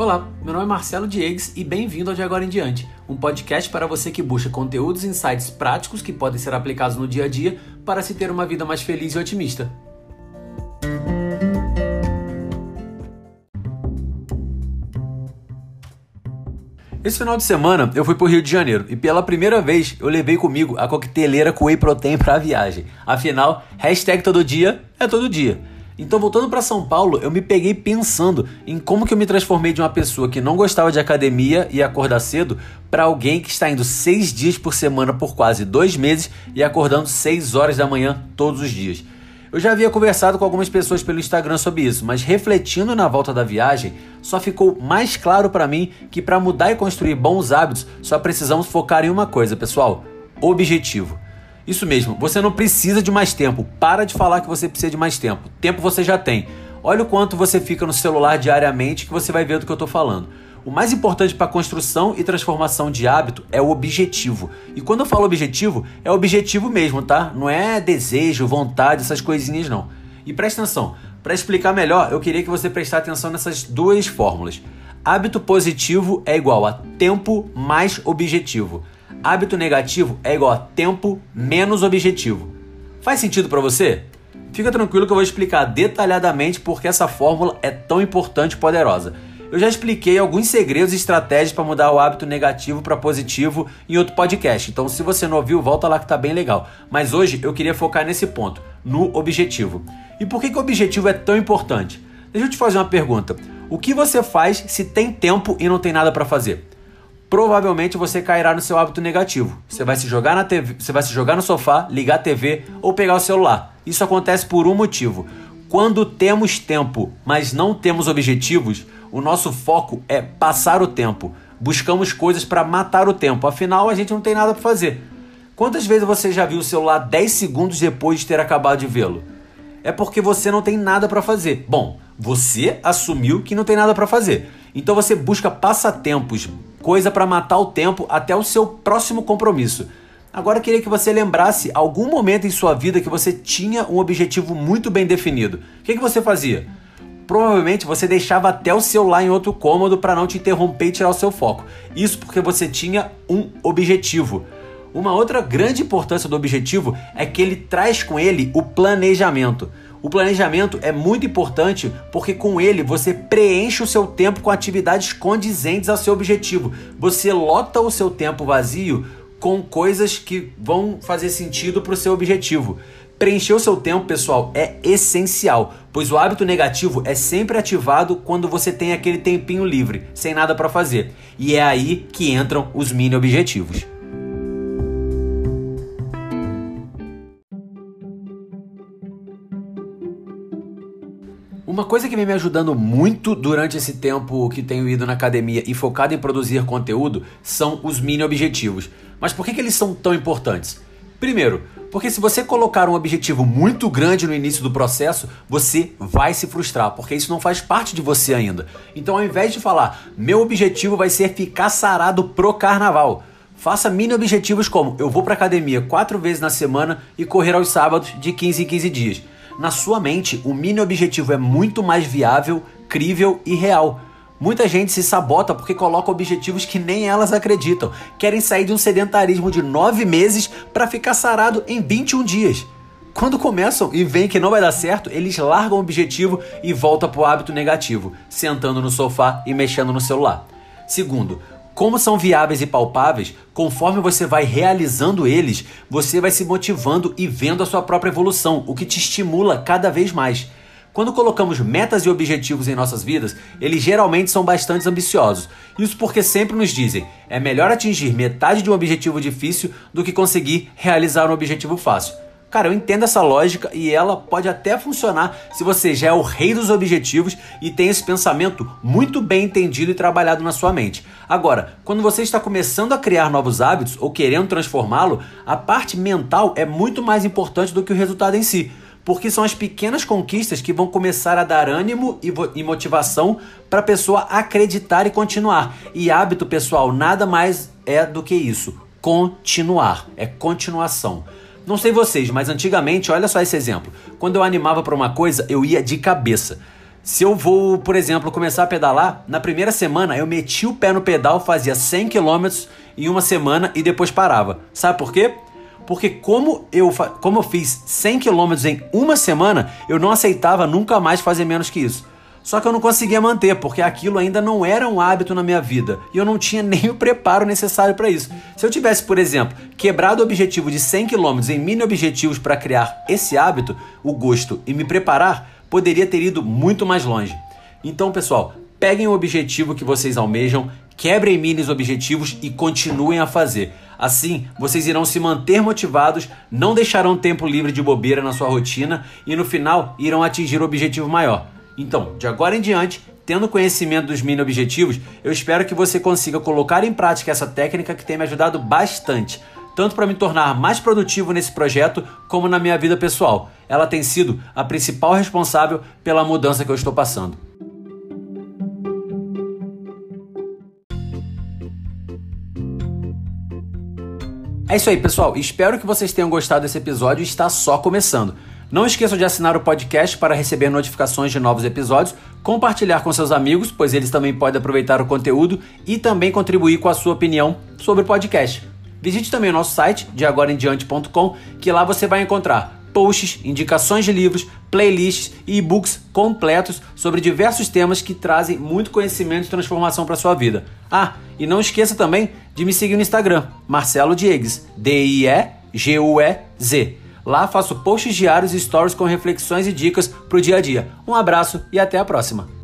Olá, meu nome é Marcelo Diegues e bem-vindo ao De Agora em Diante, um podcast para você que busca conteúdos e insights práticos que podem ser aplicados no dia a dia para se ter uma vida mais feliz e otimista. Esse final de semana eu fui pro Rio de Janeiro e pela primeira vez eu levei comigo a coqueteleira com whey protein para a viagem. Afinal, hashtag todo dia é todo dia. Então, voltando para São Paulo, eu me peguei pensando em como que eu me transformei de uma pessoa que não gostava de academia e acordar cedo para alguém que está indo seis dias por semana por quase dois meses e acordando seis horas da manhã todos os dias. Eu já havia conversado com algumas pessoas pelo Instagram sobre isso, mas refletindo na volta da viagem, só ficou mais claro para mim que para mudar e construir bons hábitos, só precisamos focar em uma coisa, pessoal: objetivo. Isso mesmo, você não precisa de mais tempo. Para de falar que você precisa de mais tempo. Tempo você já tem. Olha o quanto você fica no celular diariamente que você vai ver do que eu estou falando. O mais importante para a construção e transformação de hábito é o objetivo. E quando eu falo objetivo, é objetivo mesmo, tá? Não é desejo, vontade, essas coisinhas não. E presta atenção, para explicar melhor, eu queria que você prestasse atenção nessas duas fórmulas. Hábito positivo é igual a tempo mais objetivo. Hábito negativo é igual a tempo menos objetivo. Faz sentido para você? Fica tranquilo que eu vou explicar detalhadamente porque essa fórmula é tão importante e poderosa. Eu já expliquei alguns segredos e estratégias para mudar o hábito negativo para positivo em outro podcast. Então, se você não ouviu, volta lá que tá bem legal. Mas hoje eu queria focar nesse ponto, no objetivo. E por que, que o objetivo é tão importante? Deixa eu te fazer uma pergunta. O que você faz se tem tempo e não tem nada para fazer? Provavelmente você cairá no seu hábito negativo. Você vai se jogar na TV, você vai se jogar no sofá, ligar a TV ou pegar o celular. Isso acontece por um motivo. Quando temos tempo, mas não temos objetivos, o nosso foco é passar o tempo. Buscamos coisas para matar o tempo. Afinal, a gente não tem nada para fazer. Quantas vezes você já viu o celular 10 segundos depois de ter acabado de vê-lo? É porque você não tem nada para fazer. Bom, você assumiu que não tem nada para fazer. Então você busca passatempos, coisa para matar o tempo até o seu próximo compromisso. Agora eu queria que você lembrasse algum momento em sua vida que você tinha um objetivo muito bem definido. O que, que você fazia? Provavelmente você deixava até o celular em outro cômodo para não te interromper e tirar o seu foco. Isso porque você tinha um objetivo. Uma outra grande importância do objetivo é que ele traz com ele o planejamento. O planejamento é muito importante porque com ele você preenche o seu tempo com atividades condizentes ao seu objetivo. Você lota o seu tempo vazio com coisas que vão fazer sentido para o seu objetivo. Preencher o seu tempo, pessoal, é essencial, pois o hábito negativo é sempre ativado quando você tem aquele tempinho livre, sem nada para fazer. E é aí que entram os mini objetivos. Uma coisa que vem me ajudando muito durante esse tempo que tenho ido na academia e focado em produzir conteúdo são os mini objetivos. Mas por que, que eles são tão importantes? Primeiro, porque se você colocar um objetivo muito grande no início do processo, você vai se frustrar, porque isso não faz parte de você ainda. Então, ao invés de falar, meu objetivo vai ser ficar sarado pro carnaval, faça mini objetivos como eu vou pra academia quatro vezes na semana e correr aos sábados de 15 em 15 dias. Na sua mente, o mini objetivo é muito mais viável, crível e real. Muita gente se sabota porque coloca objetivos que nem elas acreditam. Querem sair de um sedentarismo de 9 meses para ficar sarado em 21 dias. Quando começam e veem que não vai dar certo, eles largam o objetivo e voltam para o hábito negativo, sentando no sofá e mexendo no celular. Segundo, como são viáveis e palpáveis, conforme você vai realizando eles, você vai se motivando e vendo a sua própria evolução, o que te estimula cada vez mais. Quando colocamos metas e objetivos em nossas vidas, eles geralmente são bastante ambiciosos. Isso porque sempre nos dizem: é melhor atingir metade de um objetivo difícil do que conseguir realizar um objetivo fácil. Cara, eu entendo essa lógica e ela pode até funcionar se você já é o rei dos objetivos e tem esse pensamento muito bem entendido e trabalhado na sua mente. Agora, quando você está começando a criar novos hábitos ou querendo transformá-lo, a parte mental é muito mais importante do que o resultado em si. Porque são as pequenas conquistas que vão começar a dar ânimo e motivação para a pessoa acreditar e continuar. E hábito, pessoal, nada mais é do que isso: continuar. É continuação. Não sei vocês, mas antigamente, olha só esse exemplo. Quando eu animava para uma coisa, eu ia de cabeça. Se eu vou, por exemplo, começar a pedalar, na primeira semana eu meti o pé no pedal, fazia 100 km em uma semana e depois parava. Sabe por quê? Porque como eu, como eu fiz 100 km em uma semana, eu não aceitava nunca mais fazer menos que isso. Só que eu não conseguia manter, porque aquilo ainda não era um hábito na minha vida e eu não tinha nem o preparo necessário para isso. Se eu tivesse, por exemplo, quebrado o objetivo de 100 km em mini objetivos para criar esse hábito, o gosto e me preparar, poderia ter ido muito mais longe. Então, pessoal, peguem o objetivo que vocês almejam, quebrem mini objetivos e continuem a fazer. Assim, vocês irão se manter motivados, não deixarão tempo livre de bobeira na sua rotina e no final irão atingir o objetivo maior. Então, de agora em diante, tendo conhecimento dos mini objetivos, eu espero que você consiga colocar em prática essa técnica que tem me ajudado bastante, tanto para me tornar mais produtivo nesse projeto, como na minha vida pessoal. Ela tem sido a principal responsável pela mudança que eu estou passando. É isso aí, pessoal. Espero que vocês tenham gostado desse episódio. Está só começando. Não esqueçam de assinar o podcast para receber notificações de novos episódios, compartilhar com seus amigos, pois eles também podem aproveitar o conteúdo e também contribuir com a sua opinião sobre o podcast. Visite também o nosso site, de agoraemdiante.com, que lá você vai encontrar posts, indicações de livros, playlists e e-books completos sobre diversos temas que trazem muito conhecimento e transformação para sua vida. Ah, e não esqueça também de me seguir no Instagram, Marcelo Diegues, D-I-E-G-U-E-Z. Lá faço posts diários e stories com reflexões e dicas para o dia a dia. Um abraço e até a próxima!